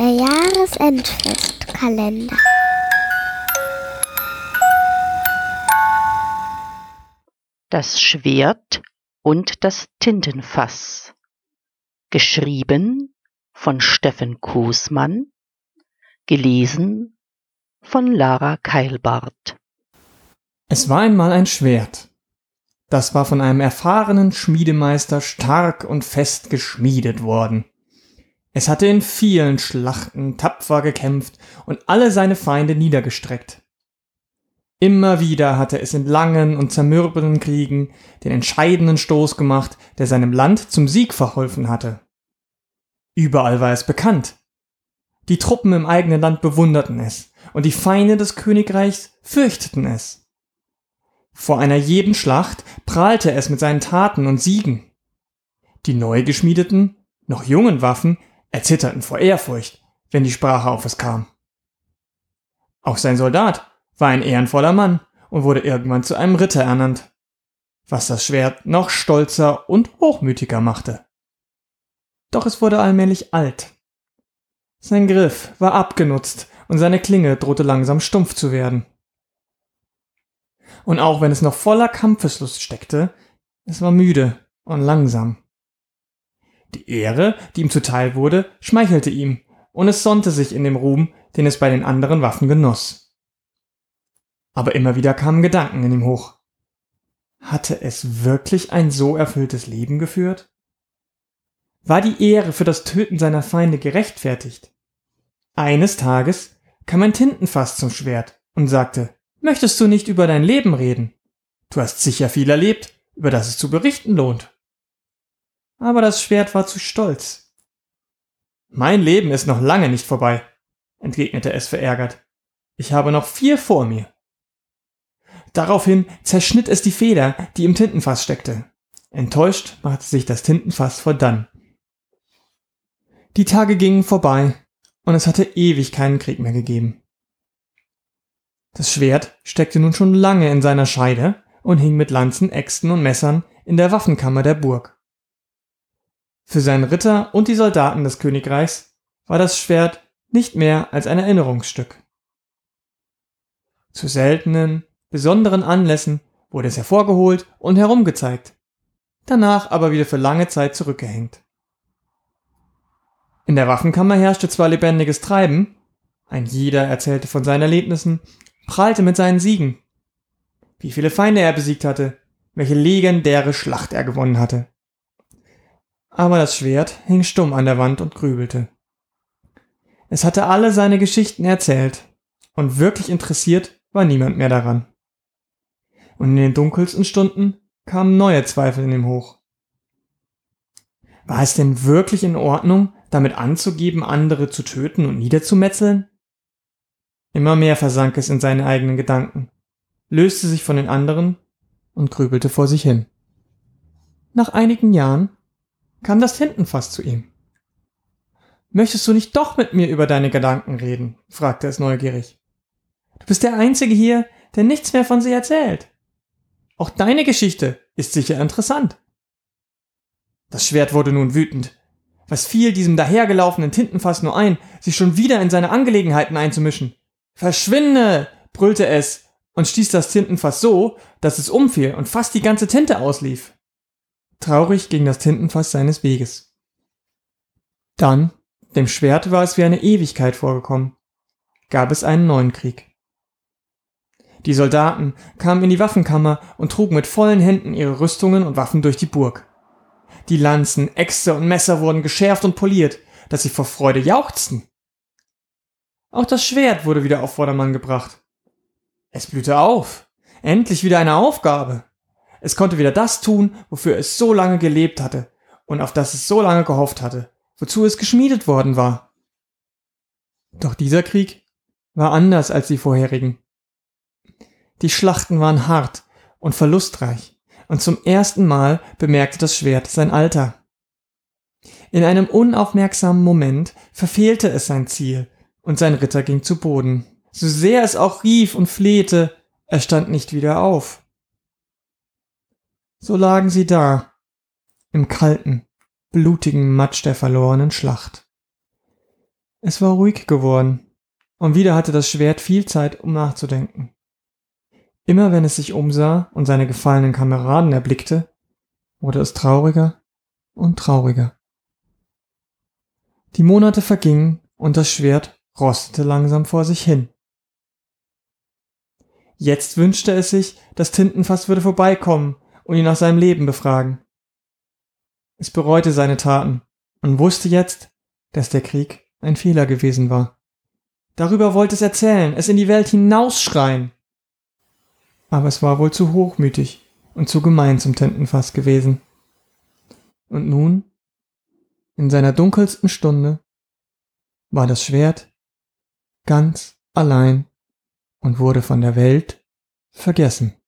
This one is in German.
Der Jahresendfestkalender. Das Schwert und das Tintenfass. Geschrieben von Steffen Kusmann. Gelesen von Lara Keilbart. Es war einmal ein Schwert. Das war von einem erfahrenen Schmiedemeister stark und fest geschmiedet worden. Es hatte in vielen Schlachten tapfer gekämpft und alle seine Feinde niedergestreckt. Immer wieder hatte es in langen und zermürbenden Kriegen den entscheidenden Stoß gemacht, der seinem Land zum Sieg verholfen hatte. Überall war es bekannt. Die Truppen im eigenen Land bewunderten es, und die Feinde des Königreichs fürchteten es. Vor einer jeden Schlacht prahlte es mit seinen Taten und Siegen. Die neu geschmiedeten, noch jungen Waffen erzitterten vor Ehrfurcht, wenn die Sprache auf es kam. Auch sein Soldat war ein ehrenvoller Mann und wurde irgendwann zu einem Ritter ernannt, was das Schwert noch stolzer und hochmütiger machte. Doch es wurde allmählich alt. Sein Griff war abgenutzt und seine Klinge drohte langsam stumpf zu werden. Und auch wenn es noch voller Kampfeslust steckte, es war müde und langsam. Die Ehre, die ihm zuteil wurde, schmeichelte ihm, und es sonnte sich in dem Ruhm, den es bei den anderen Waffen genoss. Aber immer wieder kamen Gedanken in ihm hoch. Hatte es wirklich ein so erfülltes Leben geführt? War die Ehre für das Töten seiner Feinde gerechtfertigt? Eines Tages kam ein Tintenfass zum Schwert und sagte, Möchtest du nicht über dein Leben reden? Du hast sicher viel erlebt, über das es zu berichten lohnt aber das Schwert war zu stolz. Mein Leben ist noch lange nicht vorbei, entgegnete es verärgert. Ich habe noch vier vor mir. Daraufhin zerschnitt es die Feder, die im Tintenfass steckte. Enttäuscht machte sich das Tintenfass vor dann. Die Tage gingen vorbei, und es hatte ewig keinen Krieg mehr gegeben. Das Schwert steckte nun schon lange in seiner Scheide und hing mit Lanzen, Äxten und Messern in der Waffenkammer der Burg. Für seinen Ritter und die Soldaten des Königreichs war das Schwert nicht mehr als ein Erinnerungsstück. Zu seltenen, besonderen Anlässen wurde es hervorgeholt und herumgezeigt, danach aber wieder für lange Zeit zurückgehängt. In der Waffenkammer herrschte zwar lebendiges Treiben, ein jeder erzählte von seinen Erlebnissen, prahlte mit seinen Siegen, wie viele Feinde er besiegt hatte, welche legendäre Schlacht er gewonnen hatte aber das Schwert hing stumm an der Wand und grübelte. Es hatte alle seine Geschichten erzählt, und wirklich interessiert war niemand mehr daran. Und in den dunkelsten Stunden kamen neue Zweifel in ihm hoch. War es denn wirklich in Ordnung, damit anzugeben, andere zu töten und niederzumetzeln? Immer mehr versank es in seine eigenen Gedanken, löste sich von den anderen und grübelte vor sich hin. Nach einigen Jahren kam das Tintenfass zu ihm. Möchtest du nicht doch mit mir über deine Gedanken reden? fragte es neugierig. Du bist der Einzige hier, der nichts mehr von sie erzählt. Auch deine Geschichte ist sicher interessant. Das Schwert wurde nun wütend. Was fiel diesem dahergelaufenen Tintenfass nur ein, sich schon wieder in seine Angelegenheiten einzumischen? Verschwinde! brüllte es und stieß das Tintenfass so, dass es umfiel und fast die ganze Tinte auslief. Traurig ging das Tintenfass seines Weges. Dann, dem Schwert war es wie eine Ewigkeit vorgekommen, gab es einen neuen Krieg. Die Soldaten kamen in die Waffenkammer und trugen mit vollen Händen ihre Rüstungen und Waffen durch die Burg. Die Lanzen, Äxte und Messer wurden geschärft und poliert, dass sie vor Freude jauchzten. Auch das Schwert wurde wieder auf Vordermann gebracht. Es blühte auf. Endlich wieder eine Aufgabe. Es konnte wieder das tun, wofür es so lange gelebt hatte und auf das es so lange gehofft hatte, wozu es geschmiedet worden war. Doch dieser Krieg war anders als die vorherigen. Die Schlachten waren hart und verlustreich, und zum ersten Mal bemerkte das Schwert sein Alter. In einem unaufmerksamen Moment verfehlte es sein Ziel, und sein Ritter ging zu Boden. So sehr es auch rief und flehte, er stand nicht wieder auf. So lagen sie da, im kalten, blutigen Matsch der verlorenen Schlacht. Es war ruhig geworden, und wieder hatte das Schwert viel Zeit, um nachzudenken. Immer wenn es sich umsah und seine gefallenen Kameraden erblickte, wurde es trauriger und trauriger. Die Monate vergingen und das Schwert rostete langsam vor sich hin. Jetzt wünschte es sich, das Tintenfass würde vorbeikommen und ihn nach seinem Leben befragen. Es bereute seine Taten und wusste jetzt, dass der Krieg ein Fehler gewesen war. Darüber wollte es erzählen, es in die Welt hinausschreien. Aber es war wohl zu hochmütig und zu gemein zum Tintenfass gewesen. Und nun, in seiner dunkelsten Stunde, war das Schwert ganz allein und wurde von der Welt vergessen.